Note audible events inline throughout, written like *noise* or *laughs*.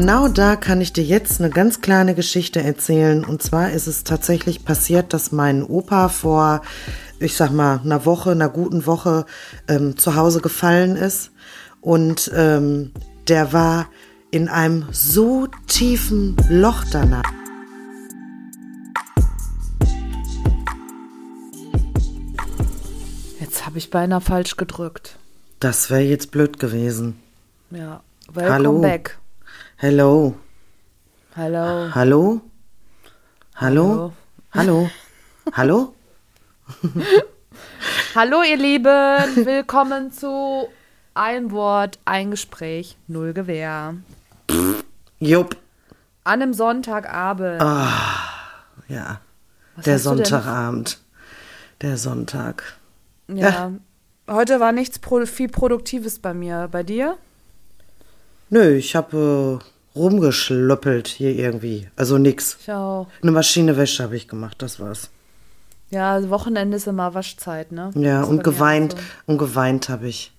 genau da kann ich dir jetzt eine ganz kleine Geschichte erzählen. Und zwar ist es tatsächlich passiert, dass mein Opa vor, ich sag mal, einer Woche, einer guten Woche ähm, zu Hause gefallen ist. Und ähm, der war in einem so tiefen Loch danach. Jetzt habe ich beinahe falsch gedrückt. Das wäre jetzt blöd gewesen. Ja. Welcome Hallo. back. Hello. Hallo. Hallo? Hallo? Hallo? *laughs* Hallo? Hallo, ihr Lieben. Willkommen zu Ein Wort, ein Gespräch, null Gewehr. Jupp. An einem Sonntagabend. Ja. Was Der? Sonntagabend. Der Sonntag. Ja. Heute war nichts pro viel Produktives bei mir. Bei dir? Nö, ich habe äh, rumgeschlöppelt hier irgendwie. Also nix. Ich auch. Eine Maschine Wäsche habe ich gemacht, das war's. Ja, Wochenende ist immer Waschzeit, ne? Ja, und geweint, so. und geweint habe ich.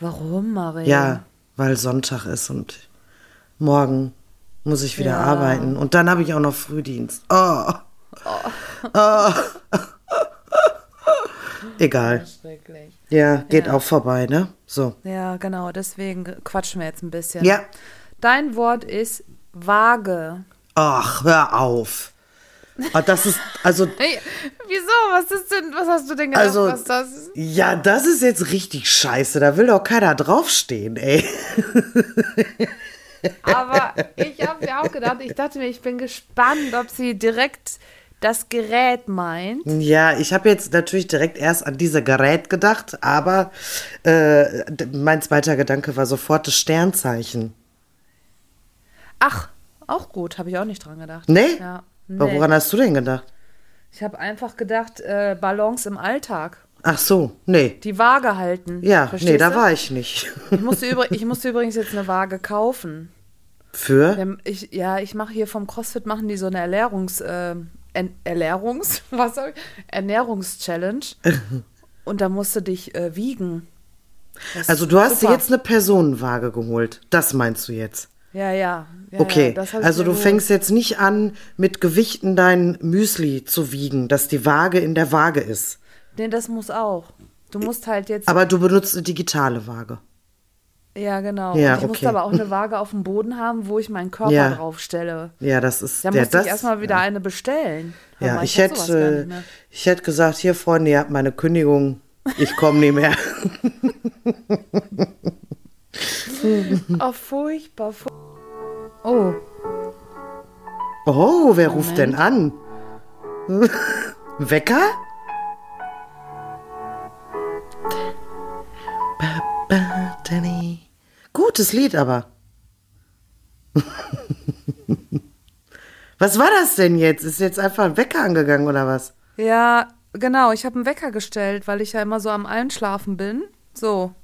Warum, Marie? Ja, weil Sonntag ist und morgen muss ich wieder Ja. arbeiten. Und dann habe ich auch noch Frühdienst. Oh. Oh. *laughs* Egal. Schrecklich. Ja, geht Ja. auch vorbei, ne? So. Ja, genau. Deswegen quatschen wir jetzt ein bisschen. Ja. Dein Wort ist vage. Ach, hör auf. Ah, Das ist, also, *laughs* Hey, wieso? Was ist denn, was hast du denn gedacht, also, was das ist? ja, das ist jetzt richtig scheiße. Da will doch keiner draufstehen, ey. Aber ich habe mir auch gedacht, ich dachte mir, ich bin gespannt, ob sie direkt das Gerät meint. Ja, ich habe jetzt natürlich direkt erst an diese Gerät gedacht, aber äh, mein zweiter Gedanke war sofort das Sternzeichen. Ach, auch gut, habe ich auch nicht dran gedacht. Nee? Ja, Aber nee. Woran hast du denn gedacht? Ich habe einfach gedacht, äh, Balance im Alltag. Ach so, nee. Die Waage halten. Ja, Verstehst nee, da du? war ich nicht. Ich musste, übr ich musste übrigens jetzt eine Waage kaufen. Für? Haben- Ich, ja, ich mache hier vom CrossFit machen die so eine Erlernungs, äh, Erlernungs, *laughs* was? Ernährungschallenge. *laughs* Und da musst du dich äh, wiegen. Das Also du hast dir super. jetzt eine Personenwaage geholt. Das meinst du jetzt? Ja, ja. ja Okay, ja, also du fängst jetzt nicht an, mit Gewichten dein Müsli zu wiegen, dass die Waage in der Waage ist. Nee, das muss auch. Du musst halt jetzt. Aber du benutzt eine digitale Waage. Ja, genau. Ja, Und ich musste okay. aber auch eine *laughs* Waage auf dem Boden haben, wo ich meinen Körper Ja. draufstelle. Ja, das ist Da der, musste das, ich erstmal wieder eine bestellen. Hör Ja, mal, ich, gar hätte, ich hätte gesagt, hier Freunde, ihr habt meine Kündigung, ich komme nie mehr. *laughs* Oh, furchtbar. fu oh, Oh, wer ruft denn an? Wecker? Ba, ba, Danny. Gutes Lied aber. was war das denn jetzt? Ist jetzt einfach ein Wecker angegangen oder was? Ja, genau. Ich habe einen Wecker gestellt, weil ich ja immer so am Einschlafen bin. So.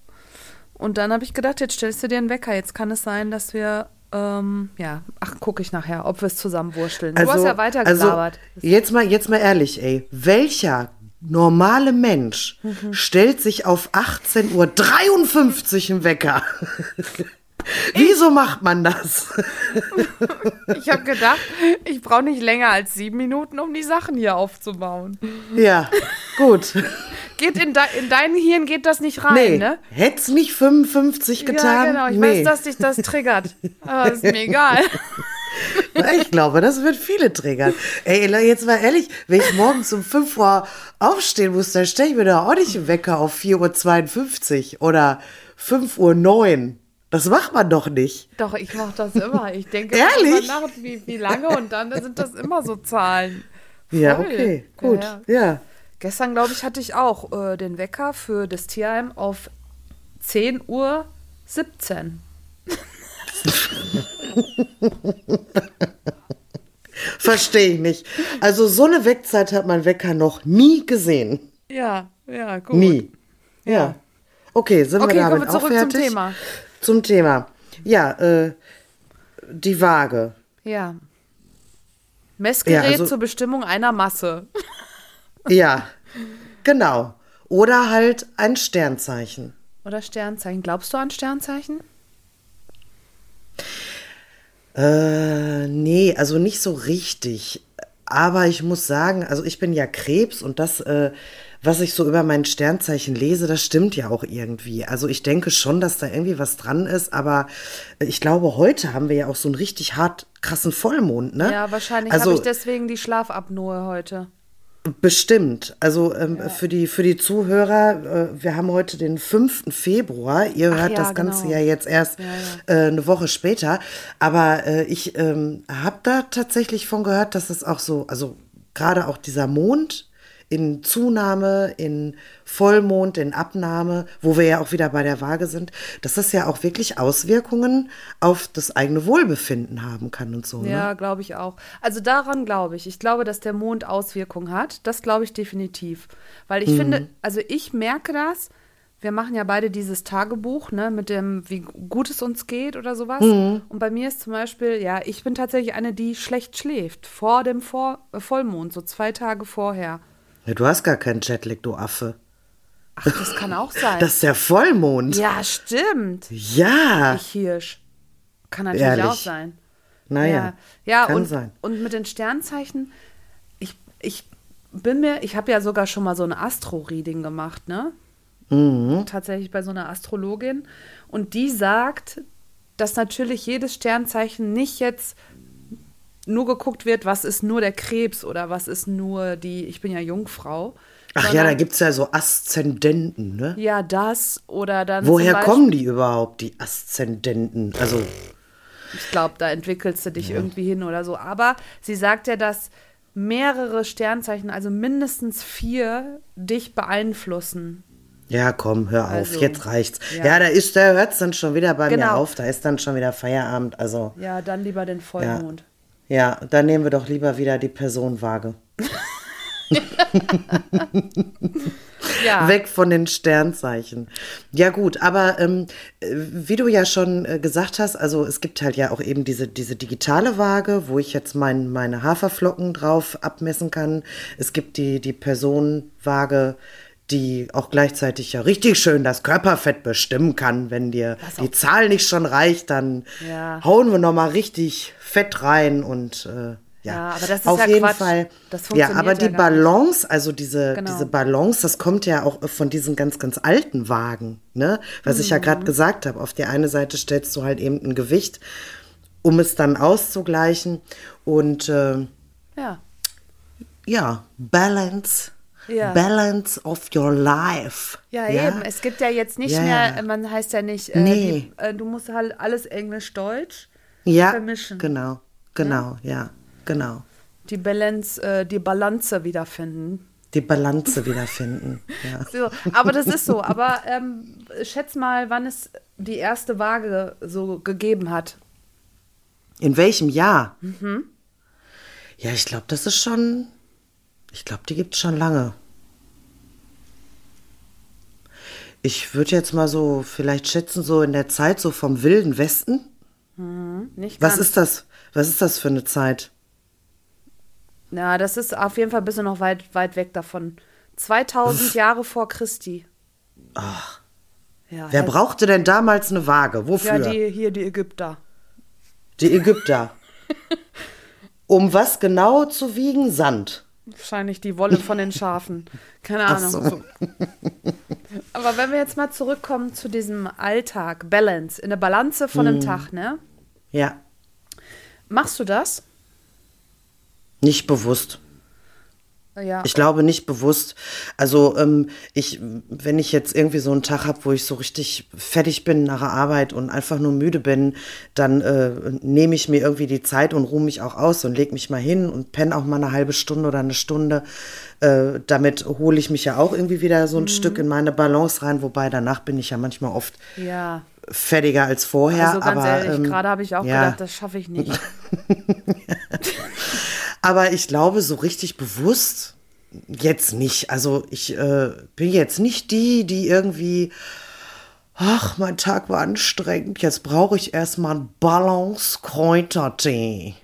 Und dann habe ich gedacht, jetzt stellst du dir einen Wecker. Jetzt kann es sein, dass wir, ähm, ja, ach, gucke ich nachher, ob wir es zusammenwursteln. du hast ja weiter also jetzt mal, jetzt mal ehrlich, ey. Welcher normale Mensch Mhm. stellt sich auf 18.53 Uhr einen Wecker? *laughs* Wieso macht man das? ich habe gedacht, ich brauche nicht länger als sieben Minuten, um die Sachen hier aufzubauen. ja, gut. Geht in, de in dein Hirn geht das nicht rein, Nee, ne? hätt's nicht 55 getan? Ja, genau. Ich nee. weiß, dass dich das triggert. Aber ist mir *laughs* egal. Ich glaube, das wird viele triggern. Ey, jetzt mal ehrlich, wenn ich morgens um 5 Uhr aufstehen muss, dann stelle ich mir doch auch nicht einen Wecker auf 4.52 Uhr oder 5.09 Uhr. Das macht man doch nicht. Doch, ich mache das immer. Ich denke Ehrlich? darüber nach, wie, wie lange und dann sind das immer so Zahlen. Ja, Voll. okay, gut. Ja, Ja. Gestern, glaube ich, hatte ich auch äh, den Wecker für das Tierheim auf 10 Uhr 17. *laughs* Verstehe ich nicht. Also so eine Wegzeit hat mein Wecker noch nie gesehen. Ja, ja, gut. Nie. Ja. Okay, sind Okay, wir kommen damit wir zurück auch zum fertig? Thema. Zum Thema. Ja, äh, die Waage. Ja. Messgerät Ja, also- zur Bestimmung einer Masse. *laughs* Ja, genau. Oder halt ein Sternzeichen. Oder Sternzeichen. Glaubst du an Sternzeichen? Äh, nee, also nicht so richtig. Aber ich muss sagen, also ich bin ja Krebs und das, äh, was ich so über mein Sternzeichen lese, das stimmt ja auch irgendwie. Also ich denke schon, dass da irgendwie was dran ist, aber ich glaube, heute haben wir ja auch so einen richtig hart krassen Vollmond, ne? Ja, wahrscheinlich also, habe ich deswegen die Schlafapnoe heute. Bestimmt. Also ähm, ja. für, die, für die Zuhörer, äh, wir haben heute den 5. Februar. Ihr hört ja, das Ganze genau. ja jetzt erst ja, äh, eine Woche später. Aber äh, ich ähm, habe da tatsächlich von gehört, dass es auch so, also gerade auch dieser Mond in Zunahme, in Vollmond, in Abnahme, wo wir ja auch wieder bei der Waage sind, dass das ja auch wirklich Auswirkungen auf das eigene Wohlbefinden haben kann und so. Ja, ne? glaube ich auch. Also daran glaube ich. Ich glaube, dass der Mond Auswirkungen hat. Das glaube ich definitiv. Weil ich mhm. finde, also ich merke das, wir machen ja beide dieses Tagebuch, ne, mit dem, wie gut es uns geht oder sowas. Mhm. Und bei mir ist zum Beispiel, ja, ich bin tatsächlich eine, die schlecht schläft. Vor dem Vor Vollmond, so zwei Tage vorher. Ja, du hast gar keinen Jetlag, du Affe. Ach, das kann auch *laughs* sein. Das ist der Vollmond. Ja, stimmt. Ja. Ich Hirsch. Kann natürlich Ehrlich. auch sein. Naja. Ja, ja kann und, sein. und mit den Sternzeichen, ich, ich bin mir, ich habe ja sogar schon mal so ein Astro-Reading gemacht, ne? Mhm. Tatsächlich bei so einer Astrologin. Und die sagt, dass natürlich jedes Sternzeichen nicht jetzt nur geguckt wird, was ist nur der Krebs oder was ist nur die, ich bin ja Jungfrau. Ach sondern, ja, da gibt es ja so Aszendenten, ne? Ja, das oder dann. Woher Beispiel, kommen die überhaupt, die Aszendenten? Also. Ich glaube, da entwickelst du dich ja. irgendwie hin oder so. Aber sie sagt ja, dass mehrere Sternzeichen, also mindestens vier, dich beeinflussen. Ja, komm, hör auf, also, jetzt reicht's. Ja, ja da ist, da hört es dann schon wieder bei genau. mir auf, da ist dann schon wieder Feierabend. Also. Ja, dann lieber den Vollmond. Ja. Ja, dann nehmen wir doch lieber wieder die Personenwaage. *laughs* ja. Weg von den Sternzeichen. Ja gut, aber ähm, wie du ja schon äh, gesagt hast, also es gibt halt ja auch eben diese, diese digitale Waage, wo ich jetzt mein, meine Haferflocken drauf abmessen kann. Es gibt die, die Personenwaage, die auch gleichzeitig ja richtig schön das Körperfett bestimmen kann. Wenn dir die Zahl nicht schon reicht, dann ja. hauen wir noch mal richtig Fett rein und äh, ja, ja, aber das ist auf ja jeden Quatsch. Fall. ja, aber die Balance, also diese, genau. diese Balance, das kommt ja auch von diesen ganz, ganz alten Wagen, ne? Was mhm. ich ja gerade mhm. gesagt habe. Auf die eine Seite stellst du halt eben ein Gewicht, um es dann auszugleichen. Und äh, ja. ja, Balance ja. Balance of your life. Ja, ja, eben. Es gibt ja jetzt nicht mehr, man heißt ja nicht, äh, nee. die, äh, du musst halt alles Englisch-Deutsch ja, vermischen. Genau, genau, ja, genau. Die Balance, äh, die Balance wiederfinden. Die Balance wiederfinden. *laughs* ja. So, aber das ist so. Aber ähm, schätz mal, wann es die erste Waage so gegeben hat. In welchem Jahr? Mhm. Ja, ich glaube, das ist schon ich glaube, die gibt es schon lange. Ich würde jetzt mal so vielleicht schätzen, so in der Zeit so vom Wilden Westen. Mhm, nicht Was ist das? Was ist das für eine Zeit? Ja, das ist auf jeden Fall ein bisschen noch weit, weit weg davon. 2000 Uff. Jahre vor Christi. Ach. Ja, Wer also, brauchte denn damals eine Waage? Wofür? Ja, die, hier die Ägypter. Die Ägypter. *laughs* um was genau zu wiegen? Sand. Wahrscheinlich die Wolle von den Schafen. Keine Ahnung. So. *laughs* Aber wenn wir jetzt mal zurückkommen zu diesem Alltag, Balance, in der Balance von einem hm. Tag, ne? Ja. Machst du das? Nicht bewusst. Ja. Ich glaube nicht bewusst. Also ähm, ich, wenn ich jetzt irgendwie so einen Tag habe, wo ich so richtig fertig bin nach der Arbeit und einfach nur müde bin, dann äh, nehme ich mir irgendwie die Zeit und ruhe mich auch aus und lege mich mal hin und penne auch mal eine halbe Stunde oder eine Stunde. Äh, damit hole ich mich ja auch irgendwie wieder so ein mhm. Stück in meine Balance rein, wobei danach bin ich ja manchmal oft ja. fertiger als vorher. Also ganz aber, ehrlich, ähm, gerade habe ich auch ja. gedacht, das schaffe ich nicht. *laughs* *laughs* Aber ich glaube, so richtig bewusst jetzt nicht. Also ich äh, bin jetzt nicht die, die irgendwie, ach, mein Tag war anstrengend, jetzt brauche ich erstmal einen Balance-Kräutertee.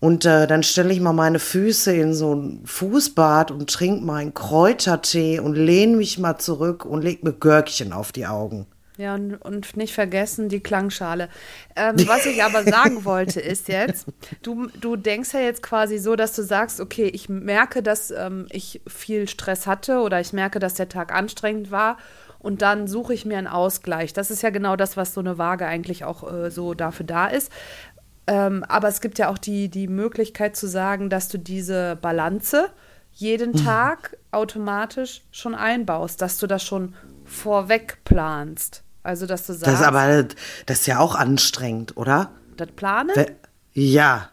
Und äh, dann stelle ich mal meine Füße in so ein Fußbad und trinke meinen Kräutertee und lehne mich mal zurück und lege mir Görkchen auf die Augen. Ja, und, und nicht vergessen die Klangschale. Ähm, was ich aber sagen *laughs* wollte, ist jetzt, du, du denkst ja jetzt quasi so, dass du sagst, okay, ich merke, dass ähm, ich viel Stress hatte oder ich merke, dass der Tag anstrengend war und dann suche ich mir einen Ausgleich. Das ist ja genau das, was so eine Waage eigentlich auch äh, so dafür da ist. Ähm, aber es gibt ja auch die, die Möglichkeit zu sagen, dass du diese Balance jeden mhm. Tag automatisch schon einbaust, dass du das schon vorweg planst. Also, dass du sagst. Das ist aber, das ist ja auch anstrengend, oder? Das Planen? Ja.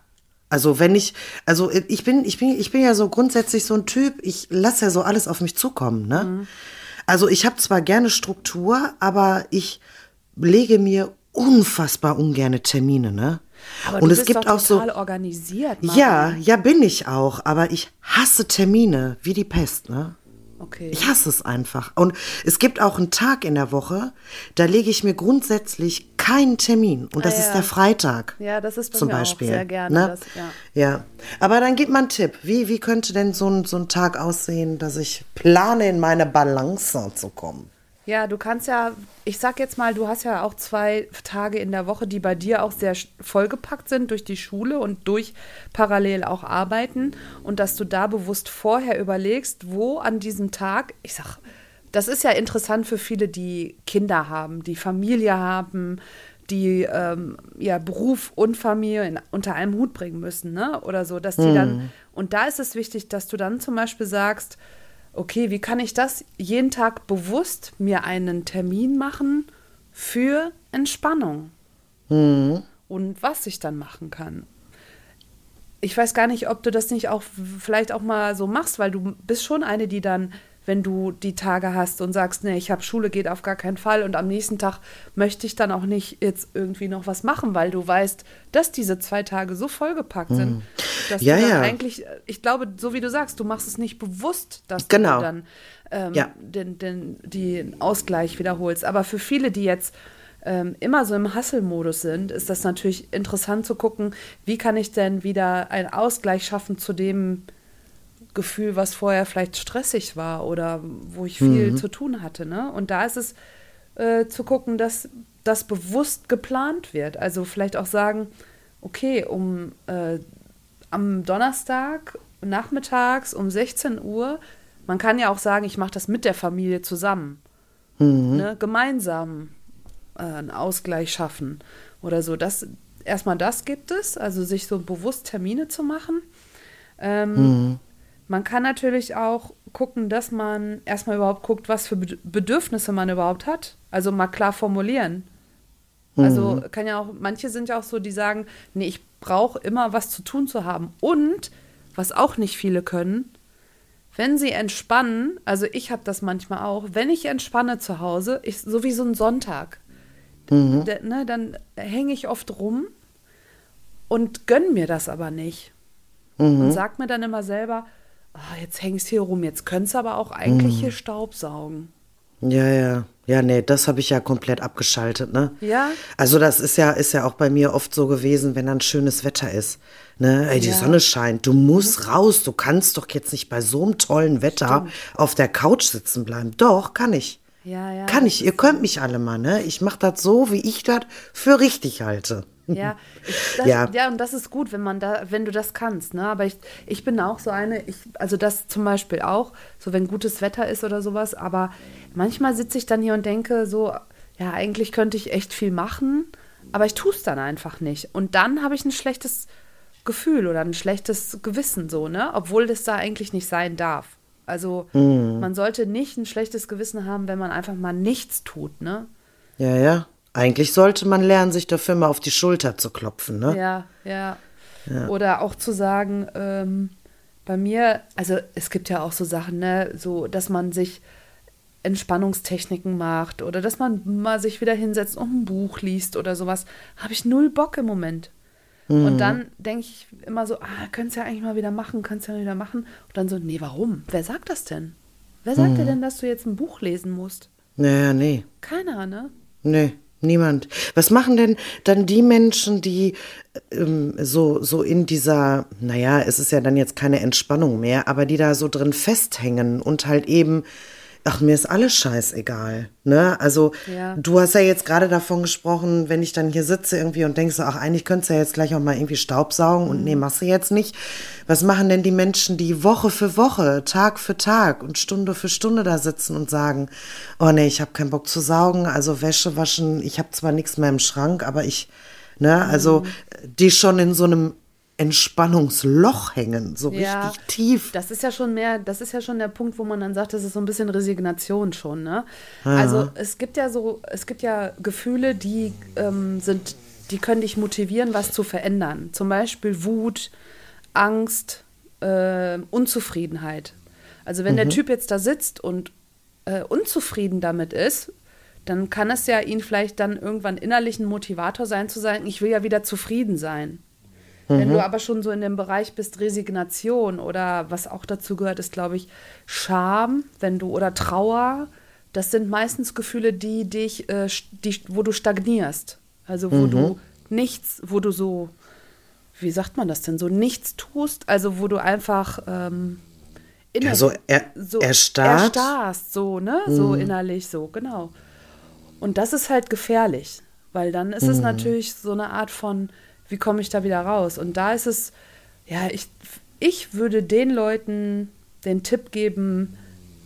Also, wenn ich, also ich bin, ich bin, ich bin ja so grundsätzlich so ein Typ, ich lasse ja so alles auf mich zukommen, ne? Mhm. Also, ich habe zwar gerne Struktur, aber ich lege mir unfassbar ungerne Termine, ne? Aber und es gibt auch so organisiert. Mann. Ja, ja bin ich auch, aber ich hasse Termine wie die Pest, ne? Okay. Ich hasse es einfach. Und es gibt auch einen Tag in der Woche, da lege ich mir grundsätzlich keinen Termin. Und das ah, ja. ist der Freitag. Ja, das ist bei zum mir Beispiel. auch sehr gerne. Ne? Das, ja. ja. Aber dann gib mal einen Tipp. Wie, wie könnte denn so ein, so ein Tag aussehen, dass ich plane, in meine Balance zu kommen? Ja, du kannst ja, ich sag jetzt mal, du hast ja auch zwei Tage in der Woche, die bei dir auch sehr vollgepackt sind durch die Schule und durch parallel auch arbeiten und dass du da bewusst vorher überlegst, wo an diesem Tag, ich sag, das ist ja interessant für viele, die Kinder haben, die Familie haben, die ähm, ja Beruf und Familie in, unter einem Hut bringen müssen, ne? Oder so, dass die hm. dann, und da ist es wichtig, dass du dann zum Beispiel sagst, okay, wie kann ich das jeden Tag bewusst mir einen Termin machen für Entspannung? Mhm. Und was ich dann machen kann. Ich weiß gar nicht, ob du das nicht auch vielleicht auch mal so machst, weil du bist schon eine, die dann wenn du die Tage hast und sagst, nee, ich habe Schule, geht auf gar keinen Fall und am nächsten Tag möchte ich dann auch nicht jetzt irgendwie noch was machen, weil du weißt, dass diese zwei Tage so vollgepackt sind, mhm. dass ja, du dann ja. eigentlich, ich glaube, so wie du sagst, du machst es nicht bewusst, dass genau. du dann ähm, ja. den, den, den Ausgleich wiederholst. Aber für viele, die jetzt ähm, immer so im Hustle-Modus sind, ist das natürlich interessant zu gucken, wie kann ich denn wieder einen Ausgleich schaffen zu dem, Gefühl, was vorher vielleicht stressig war oder wo ich viel mhm. zu tun hatte. Ne? Und da ist es äh, zu gucken, dass das bewusst geplant wird. Also vielleicht auch sagen, okay, um äh, am Donnerstag nachmittags um 16 Uhr, man kann ja auch sagen, ich mache das mit der Familie zusammen. Mhm. Ne? Gemeinsam äh, einen Ausgleich schaffen oder so. Das, erstmal das gibt es, also sich so bewusst Termine zu machen. Ähm, mhm. Man kann natürlich auch gucken, dass man erstmal überhaupt guckt, was für Bedürfnisse man überhaupt hat. Also mal klar formulieren. Also mhm. kann ja auch, manche sind ja auch so, die sagen, nee, ich brauche immer was zu tun zu haben. Und, was auch nicht viele können, wenn sie entspannen, also ich habe das manchmal auch, wenn ich entspanne zu Hause, ich, so wie so ein Sonntag, mhm. ne, dann hänge ich oft rum und gönn mir das aber nicht. Mhm. Und sag mir dann immer selber, oh, jetzt hängst du hier rum, jetzt könntest du aber auch eigentlich mhm. hier Staub saugen. Ja, ja. Ja, nee, das habe ich ja komplett abgeschaltet, ne? Ja. Also das ist ja, ist ja auch bei mir oft so gewesen, wenn dann schönes Wetter ist. Ne? Ey, die ja. Sonne scheint, du musst mhm. raus, du kannst doch jetzt nicht bei so einem tollen Wetter Stimmt. auf der Couch sitzen bleiben. Doch, kann ich. Ja, ja. Kann ich. Ihr könnt mich alle mal, ne? Ich mache das so, wie ich das für richtig halte. Ja, *laughs* das, ja. ja, und das ist gut, wenn man da, wenn du das kannst, ne? Aber ich, ich bin auch so eine, ich, also das zum Beispiel auch, so wenn gutes Wetter ist oder sowas, aber manchmal sitze ich dann hier und denke so, ja, eigentlich könnte ich echt viel machen, aber ich tue es dann einfach nicht. Und dann habe ich ein schlechtes Gefühl oder ein schlechtes Gewissen, so, ne? Obwohl das da eigentlich nicht sein darf. Also mhm. man sollte nicht ein schlechtes Gewissen haben, wenn man einfach mal nichts tut, ne? Ja, ja. Eigentlich sollte man lernen, sich dafür mal auf die Schulter zu klopfen, ne? Ja, ja. ja. Oder auch zu sagen, ähm, bei mir, also es gibt ja auch so Sachen, ne, so, dass man sich Entspannungstechniken macht oder dass man mal sich wieder hinsetzt und ein Buch liest oder sowas, habe ich null Bock im Moment. Mhm. Und dann denke ich immer so, ah, könntest ja eigentlich mal wieder machen, könntest ja mal wieder machen. Und dann so, nee, warum? Wer sagt das denn? Wer sagt mhm. dir denn, dass du jetzt ein Buch lesen musst? Naja, nee. Keiner, ne? Nee. Niemand. Was machen denn dann die Menschen, die ähm, so, so in dieser, naja, es ist ja dann jetzt keine Entspannung mehr, aber die da so drin festhängen und halt eben ach, mir ist alles scheißegal. Ne? Also Ja. du hast ja jetzt gerade davon gesprochen, wenn ich dann hier sitze irgendwie und denkst, so, ach, eigentlich könntest du ja jetzt gleich auch mal irgendwie Staubsaugen und nee, machst du jetzt nicht. Was machen denn die Menschen, die Woche für Woche, Tag für Tag und Stunde für Stunde da sitzen und sagen, oh nee, ich habe keinen Bock zu saugen, also Wäsche waschen, ich habe zwar nichts mehr im Schrank, aber ich, ne, also die schon in so einem Entspannungsloch hängen, so Ja. richtig tief. Das ist ja schon mehr, das ist ja schon der Punkt, wo man dann sagt, das ist so ein bisschen Resignation schon, ne? Also es gibt ja so, es gibt ja Gefühle, die ähm, sind, die können dich motivieren, was zu verändern. Zum Beispiel Wut, Angst, äh, Unzufriedenheit. Also wenn der Typ jetzt da sitzt und äh, unzufrieden damit ist, dann kann es ja ihn vielleicht dann irgendwann innerlich ein Motivator sein, zu sagen, ich will ja wieder zufrieden sein. Wenn du aber schon so in dem Bereich bist, Resignation oder was auch dazu gehört, ist, glaube ich, Scham, wenn du oder Trauer, das sind meistens Gefühle, die dich, äh, die, wo du stagnierst. Also wo du nichts, wo du so, wie sagt man das denn, so nichts tust, also wo du einfach ähm, Ja, so er, erstarrt. erstarrst, so, ne? So innerlich, so, genau. Und das ist halt gefährlich, weil dann ist es natürlich so eine Art von, wie komme ich da wieder raus? Und da ist es, ja, ich, ich würde den Leuten den Tipp geben,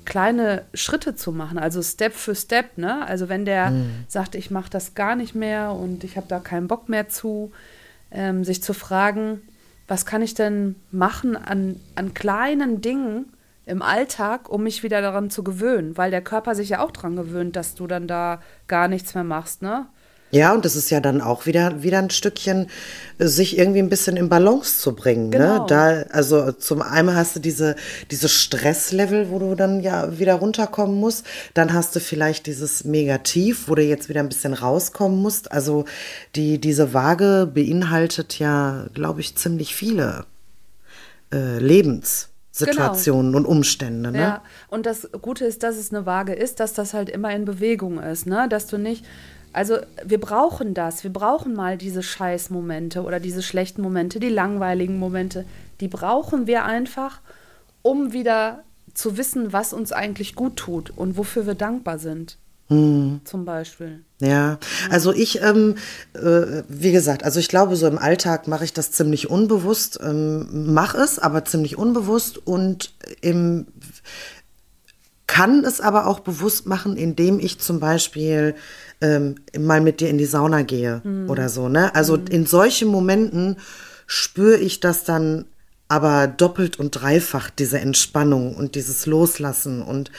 kleine Schritte zu machen, also Step für Step, ne? Also wenn der sagt, ich mache das gar nicht mehr und ich habe da keinen Bock mehr zu, ähm, sich zu fragen, was kann ich denn machen an, an kleinen Dingen im Alltag, um mich wieder daran zu gewöhnen, weil der Körper sich ja auch daran gewöhnt, dass du dann da gar nichts mehr machst, ne? Ja, und das ist ja dann auch wieder, wieder ein Stückchen, äh, sich irgendwie ein bisschen in Balance zu bringen. Genau. Ne? Da, also zum einen hast du diese, diese Stresslevel, wo du dann ja wieder runterkommen musst. Dann hast du vielleicht dieses Megativ, wo du jetzt wieder ein bisschen rauskommen musst. Also die, diese Waage beinhaltet ja, glaube ich, ziemlich viele äh, Lebenssituationen und Umstände. Ne? Ja, und das Gute ist, dass es eine Waage ist, dass das halt immer in Bewegung ist, ne? Dass du nicht, also wir brauchen das, wir brauchen mal diese Scheißmomente oder diese schlechten Momente, die langweiligen Momente, die brauchen wir einfach, um wieder zu wissen, was uns eigentlich gut tut und wofür wir dankbar sind. Zum Beispiel. Ja, also ich, ähm, äh, wie gesagt, also ich glaube, so im Alltag mache ich das ziemlich unbewusst, ähm, mache es, aber ziemlich unbewusst und im, kann es aber auch bewusst machen, indem ich zum Beispiel ähm, mal mit dir in die Sauna gehe oder so, ne? Also in solchen Momenten spüre ich das dann aber doppelt und dreifach, diese Entspannung und dieses Loslassen. Und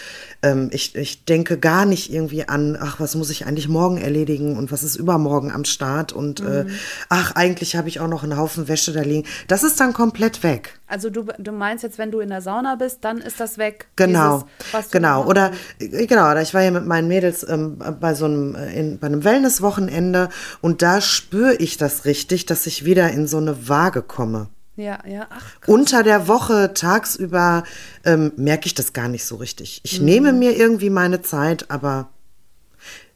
ähm, ich, ich denke gar nicht irgendwie an, ach, was muss ich eigentlich morgen erledigen und was ist übermorgen am Start und äh, ach, eigentlich habe ich auch noch einen Haufen Wäsche da liegen. Das ist dann komplett weg. Also du, du meinst jetzt, wenn du in der Sauna bist, dann ist das weg. Genau, Dieses, genau. Oder äh, genau, oder ich war ja mit meinen Mädels ähm, bei so einem äh, in, bei einem Wellnesswochenende und da spüre ich das richtig, dass ich wieder in so eine Waage komme. Ja, ja, ach, Unter der Woche, tagsüber ähm, merke ich das gar nicht so richtig. Ich Mhm. nehme mir irgendwie meine Zeit, aber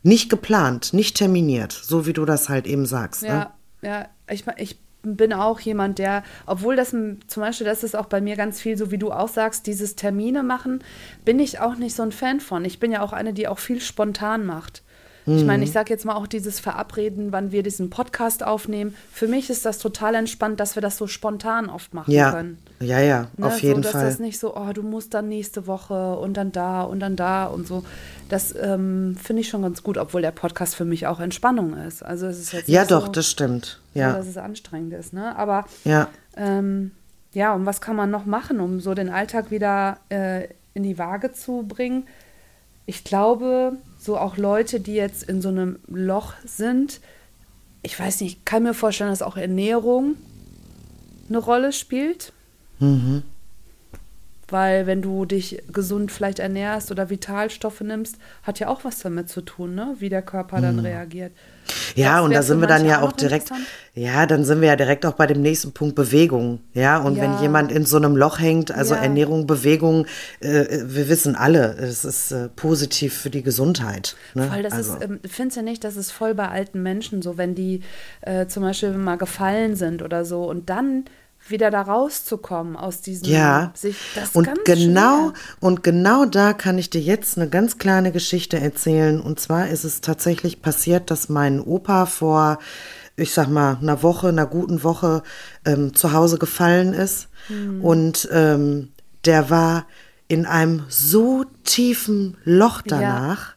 nicht geplant, nicht terminiert, so wie du das halt eben sagst. Ne? Ja, ja, ich, ich bin auch jemand, der, obwohl das zum Beispiel, das ist auch bei mir ganz viel, so wie du auch sagst, dieses Termine machen, bin ich auch nicht so ein Fan von. Ich bin ja auch eine, die auch viel spontan macht. Ich meine, Mhm. ich sage jetzt mal auch dieses Verabreden, wann wir diesen Podcast aufnehmen. Für mich ist das total entspannt, dass wir das so spontan oft machen Ja, können. ja, ja, Ne, auf jeden so, dass Fall. das nicht so, oh, du musst dann nächste Woche und dann da und dann da und so. Das ähm, finde ich schon ganz gut, obwohl der Podcast für mich auch Entspannung ist. Also es ist jetzt Ja, doch, so, das stimmt. so, Ja, dass es anstrengend ist. Ne? Aber ja. ähm, ja, und was kann man noch machen, um so den Alltag wieder äh, in die Waage zu bringen? Ich glaube, so auch Leute, die jetzt in so einem Loch sind, ich weiß nicht, ich kann mir vorstellen, dass auch Ernährung eine Rolle spielt. Mhm. Weil wenn du dich gesund vielleicht ernährst oder Vitalstoffe nimmst, hat ja auch was damit zu tun, ne? wie der Körper dann reagiert. Mhm. Ja, Das und da sind wir dann ja auch noch direkt, ja, dann sind wir ja direkt auch bei dem nächsten Punkt Bewegung. Ja, und wenn Ja. jemand in so einem Loch hängt, also Ja. Ernährung, Bewegung, äh, wir wissen alle, es ist äh, positiv für die Gesundheit. Ne? Voll, das also, ist, ähm, findest du nicht, das ist voll bei alten Menschen so, wenn die äh, zum Beispiel mal gefallen sind oder so und dann wieder da rauszukommen aus diesem Ja. sich und genau schwer. und genau da kann ich dir jetzt eine ganz kleine Geschichte erzählen. Und zwar ist es tatsächlich passiert, dass mein Opa vor, ich sag mal, einer Woche, einer guten Woche ähm, zu Hause gefallen ist. Hm. Und ähm, der war in einem so tiefen Loch danach. ja.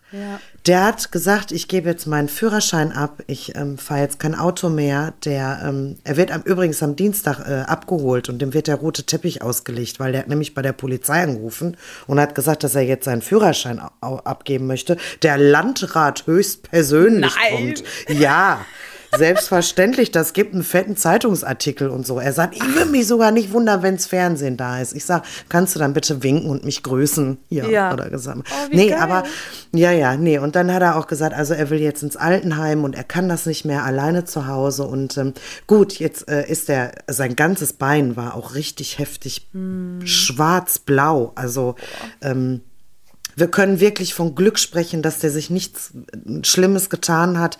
Der hat gesagt, ich gebe jetzt meinen Führerschein ab, ich ähm, fahre jetzt kein Auto mehr. Der, ähm, er wird am, übrigens am Dienstag äh, abgeholt und dem wird der rote Teppich ausgelegt, weil der hat nämlich bei der Polizei angerufen und hat gesagt, dass er jetzt seinen Führerschein abgeben möchte. Der Landrat höchstpersönlich Nein. kommt. Ja. Selbstverständlich, das gibt einen fetten Zeitungsartikel und so. Er sagt, ich würde mich sogar nicht wundern, wenns Fernsehen da ist. Ich sag, kannst du dann bitte winken und mich grüßen? Ja, Ja. oder gesagt. Oh, nee, geil. aber ja, ja, nee. Und dann hat er auch gesagt, also er will jetzt ins Altenheim und er kann das nicht mehr alleine zu Hause. Und ähm, gut, jetzt äh, ist er, sein ganzes Bein war auch richtig heftig schwarz-blau. Also ähm, wir können wirklich von Glück sprechen, dass der sich nichts äh, Schlimmes getan hat.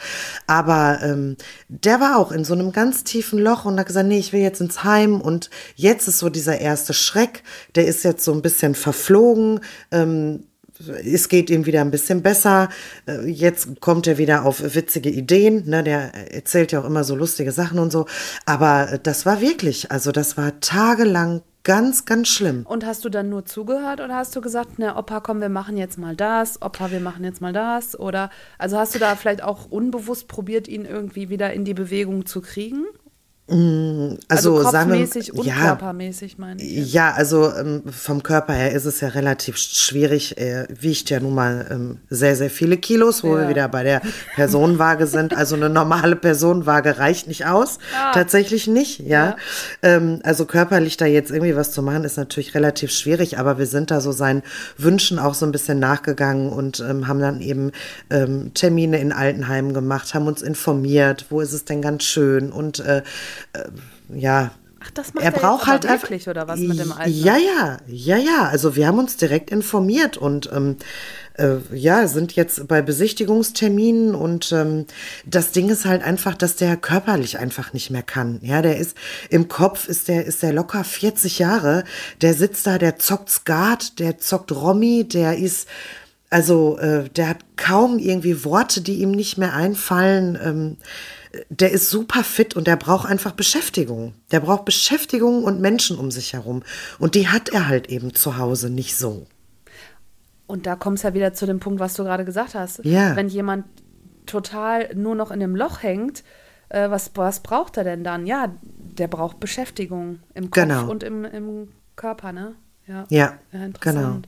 Aber ähm, der war auch in so einem ganz tiefen Loch und hat gesagt, nee, ich will jetzt ins Heim. Und jetzt ist so dieser erste Schreck, der ist jetzt so ein bisschen verflogen. Ähm, es geht ihm wieder ein bisschen besser. Äh, Jetzt kommt er wieder auf witzige Ideen. Ne? Der erzählt ja auch immer so lustige Sachen und so. Aber äh, das war wirklich, also das war tagelang ganz, ganz schlimm. Und hast du dann nur zugehört oder hast du gesagt, ne, Opa, komm, wir machen jetzt mal das, Opa, wir machen jetzt mal das? Oder also hast du da vielleicht auch unbewusst probiert, ihn irgendwie wieder in die Bewegung zu kriegen? Also, Also, sagen wir, und ja, körpermäßig, meine ich. Ja, also ähm, vom Körper her ist es ja relativ schwierig. Er wiegt ja nun mal ähm, sehr, sehr viele Kilos, wo Ja. wir wieder bei der *laughs* Personenwaage sind. Also eine normale Personenwaage reicht nicht aus. Tatsächlich nicht, ja. Ja. Ähm, also körperlich da jetzt irgendwie was zu machen, ist natürlich relativ schwierig, aber wir sind da so seinen Wünschen auch so ein bisschen nachgegangen und ähm, haben dann eben ähm, Termine in Altenheimen gemacht, haben uns informiert, wo ist es denn ganz schön und äh, äh, ja, Ach, das macht er er braucht halt wirklich, oder was mit dem Alten? Ja, ja, ja, ja. Also wir haben uns direkt informiert und ähm, äh, ja, sind jetzt bei Besichtigungsterminen und ähm, das Ding ist halt einfach, dass der körperlich einfach nicht mehr kann. Ja, der ist im Kopf ist der ist der locker 40 Jahre. Der sitzt da, der zockt Skat, der zockt Romy, der ist also äh, der hat kaum irgendwie Worte, die ihm nicht mehr einfallen. Ähm, der ist super fit und der braucht einfach Beschäftigung. Der braucht Beschäftigung und Menschen um sich herum. Und die hat er halt eben zu Hause nicht so. Und da kommst ja wieder zu dem Punkt, was du gerade gesagt hast. Ja. Wenn jemand total nur noch in dem Loch hängt, äh, was, was braucht er denn dann? Ja, der braucht Beschäftigung im Kopf Genau. und im, im Körper, ne? Ja, Ja, interessant. genau.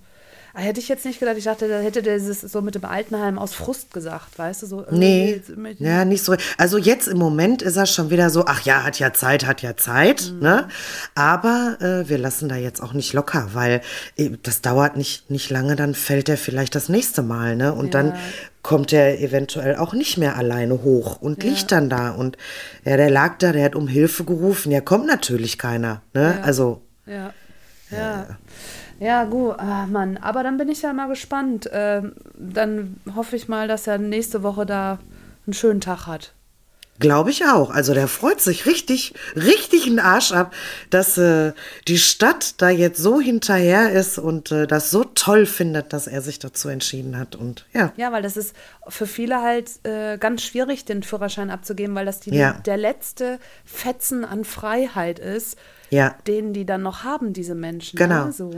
Ah, hätte ich jetzt nicht gedacht, ich dachte, da hätte der das so mit dem Altenheim aus Frust gesagt, weißt du, so. Nee, ja, nicht so. Also jetzt im Moment ist er schon wieder so, ach ja, hat ja Zeit, hat ja Zeit, Mhm. ne? Aber äh, wir lassen da jetzt auch nicht locker, weil äh, das dauert nicht, nicht lange, dann fällt er vielleicht das nächste Mal, ne? Und dann Ja. kommt er eventuell auch nicht mehr alleine hoch und liegt dann da. Und ja, der lag da, der hat um Hilfe gerufen. Ja, kommt natürlich keiner, ne? Ja. Also, Ja, ja. Ja, gut, ah, Mann. Aber dann bin ich ja mal gespannt. Ähm, dann hoffe ich mal, dass er nächste Woche da einen schönen Tag hat. Glaube ich auch. Also der freut sich richtig, richtig einen Arsch ab, dass äh, die Stadt da jetzt so hinterher ist und äh, das so toll findet, dass er sich dazu entschieden hat. Und ja, Ja, weil das ist für viele halt äh, ganz schwierig, den Führerschein abzugeben, weil das die, Ja. der letzte Fetzen an Freiheit ist, ja, den die dann noch haben, diese Menschen. Genau. Ne? So.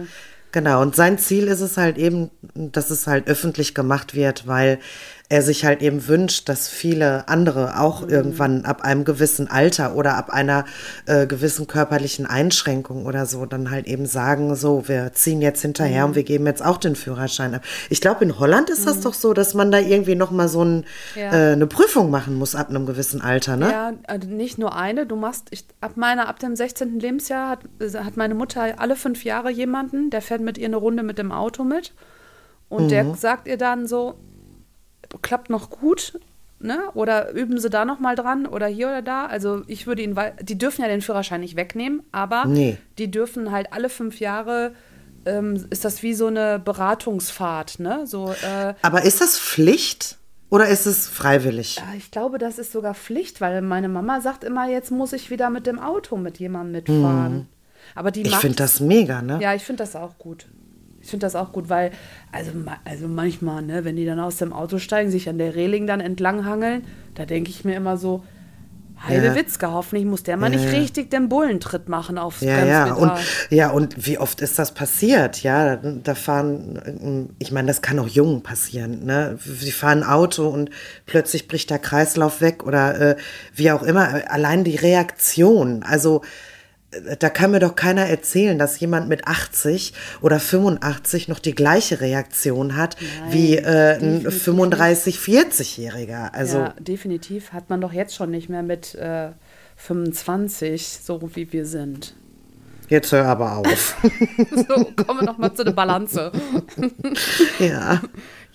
genau. Und sein Ziel ist es halt eben, dass es halt öffentlich gemacht wird, weil er sich halt eben wünscht, dass viele andere auch Mhm. irgendwann ab einem gewissen Alter oder ab einer äh, gewissen körperlichen Einschränkung oder so dann halt eben sagen, so, wir ziehen jetzt hinterher Mhm. und wir geben jetzt auch den Führerschein ab. Ich glaube, in Holland ist das doch so, dass man da irgendwie noch mal so ein, Ja. äh, eine Prüfung machen muss ab einem gewissen Alter, ne? Ja, also nicht nur eine. Du machst, ich, ab meiner, ab dem 16. Lebensjahr hat, hat meine Mutter alle fünf Jahre jemanden, der fährt mit ihr eine Runde mit dem Auto mit. Und der Mhm. sagt ihr dann so, klappt noch gut, ne? Oder üben sie da noch mal dran oder hier oder da. Also ich würde ihn, wei- die dürfen ja den Führerschein nicht wegnehmen, aber Nee. die dürfen halt alle fünf Jahre, ähm, ist das wie so eine Beratungsfahrt, ne? So, äh, Aber ist das Pflicht? Oder ist es freiwillig? Ich glaube, das ist sogar Pflicht, weil meine Mama sagt immer, jetzt muss ich wieder mit dem Auto mit jemandem mitfahren. Aber die Ich finde das mega, ne? Ja, ich finde das auch gut. Ich finde das auch gut, weil, also, also manchmal, ne, wenn die dann aus dem Auto steigen, sich an der Reling dann entlanghangeln, da denke ich mir immer so, Heide Ja. Witzka, hoffentlich muss der mal nicht richtig den Bullentritt machen aufs Ja, ja, und, ja, und wie oft ist das passiert? Ja, da, fahren, ähm, ich meine, das kann auch Jungen passieren, ne? Sie fahren ein Auto und plötzlich bricht der Kreislauf weg oder äh, wie auch immer. Allein die Reaktion, also da kann mir doch keiner erzählen, dass jemand mit 80 oder 85 noch die gleiche Reaktion hat wie äh, ein definitiv 35, 40-Jähriger. Also ja, definitiv hat man doch jetzt schon nicht mehr mit äh, 25, so wie wir sind. jetzt hör aber auf. *laughs* So, kommen wir noch mal zu der Balance. *laughs* ja.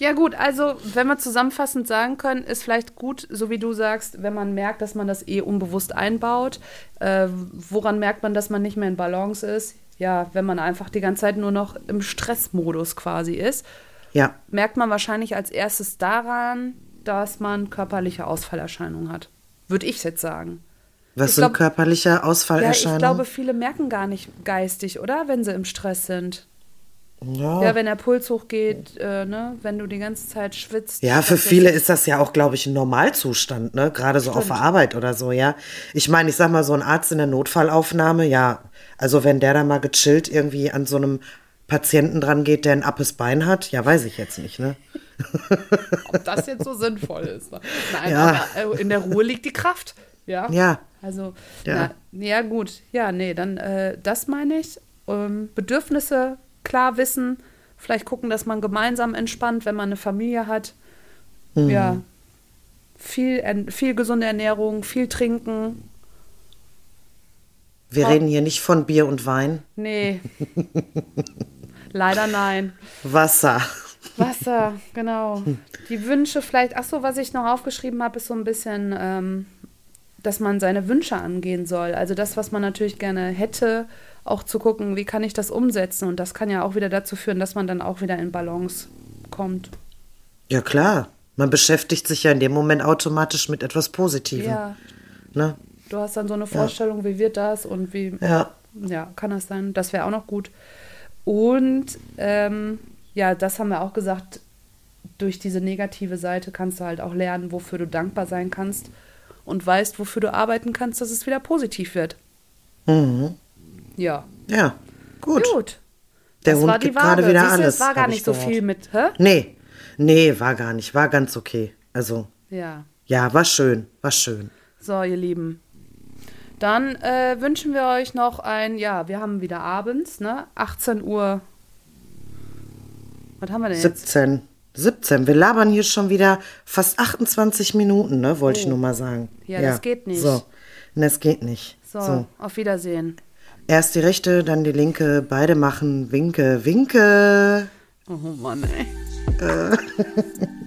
Ja gut, also wenn wir zusammenfassend sagen können, ist vielleicht gut, so wie du sagst, wenn man merkt, dass man das eh unbewusst einbaut. Äh, woran merkt man, dass man nicht mehr in Balance ist? Ja, wenn man einfach die ganze Zeit nur noch im Stressmodus quasi ist, Ja. merkt man wahrscheinlich als erstes daran, dass man körperliche Ausfallerscheinungen hat. Würde ich jetzt sagen. Was Ich sind glaub- körperliche Ja, ich Ausfallerscheinungen? glaube, viele merken gar nicht geistig, oder? Wenn sie im Stress sind. Ja. Ja, wenn der Puls hochgeht, äh, ne? wenn du die ganze Zeit schwitzt. Ja, für viele ist das ja auch, glaube ich, ein Normalzustand, ne? Gerade so auf der Arbeit oder so, ja. Ich meine, ich sag mal, so ein Arzt in der Notfallaufnahme, ja, also wenn der da mal gechillt irgendwie an so einem Patienten dran geht, der ein appes Bein hat, ja, weiß ich jetzt nicht, ne? *laughs* ob das jetzt so sinnvoll ist. ne? Nein, Ja. aber äh, in der Ruhe liegt die Kraft. Ja. Ja. Also, Ja. Na, ja, gut. Ja, nee, dann äh, das meine ich. Ähm, Bedürfnisse klar wissen. Vielleicht gucken, dass man gemeinsam entspannt, wenn man eine Familie hat. Mhm. Ja. Viel, viel gesunde Ernährung, viel trinken. Wir reden hier nicht von Bier und Wein. Nee. *laughs* Leider nein. Wasser. Wasser, genau. Die Wünsche vielleicht, ach so, was ich noch aufgeschrieben habe, ist so ein bisschen, ähm, dass man seine Wünsche angehen soll. Also das, was man natürlich gerne hätte, auch zu gucken, wie kann ich das umsetzen. Und das kann ja auch wieder dazu führen, dass man dann auch wieder in Balance kommt. Ja, klar. Man beschäftigt sich ja in dem Moment automatisch mit etwas Positivem. Ja, Ne? du hast dann so eine Vorstellung, wie wird das und wie, Ja. ja, kann das sein? Das wäre auch noch gut. Und ähm, ja, das haben wir auch gesagt, durch diese negative Seite kannst du halt auch lernen, wofür du dankbar sein kannst und weißt, wofür du arbeiten kannst, dass es wieder positiv wird. Mhm. Ja, Ja, gut. gut. Der das Hund war die gibt gerade wieder Siehst du, alles. Es war gar nicht so viel mit, hä? Nee, nee, war gar nicht. War ganz okay. Also, Ja. ja, war schön, war schön. So, ihr Lieben. Dann äh, wünschen wir euch noch ein, ja, wir haben wieder abends, ne? 18 Uhr. Was haben wir denn jetzt? 17. 17. Wir labern hier schon wieder fast 28 Minuten, ne? Wollte ich nur mal sagen. Oh. Ja, das geht nicht. So. Das geht nicht. So, so. auf Wiedersehen. Erst die rechte, dann die linke. Beide machen Winke, Winke. Oh Mann, ey. *laughs*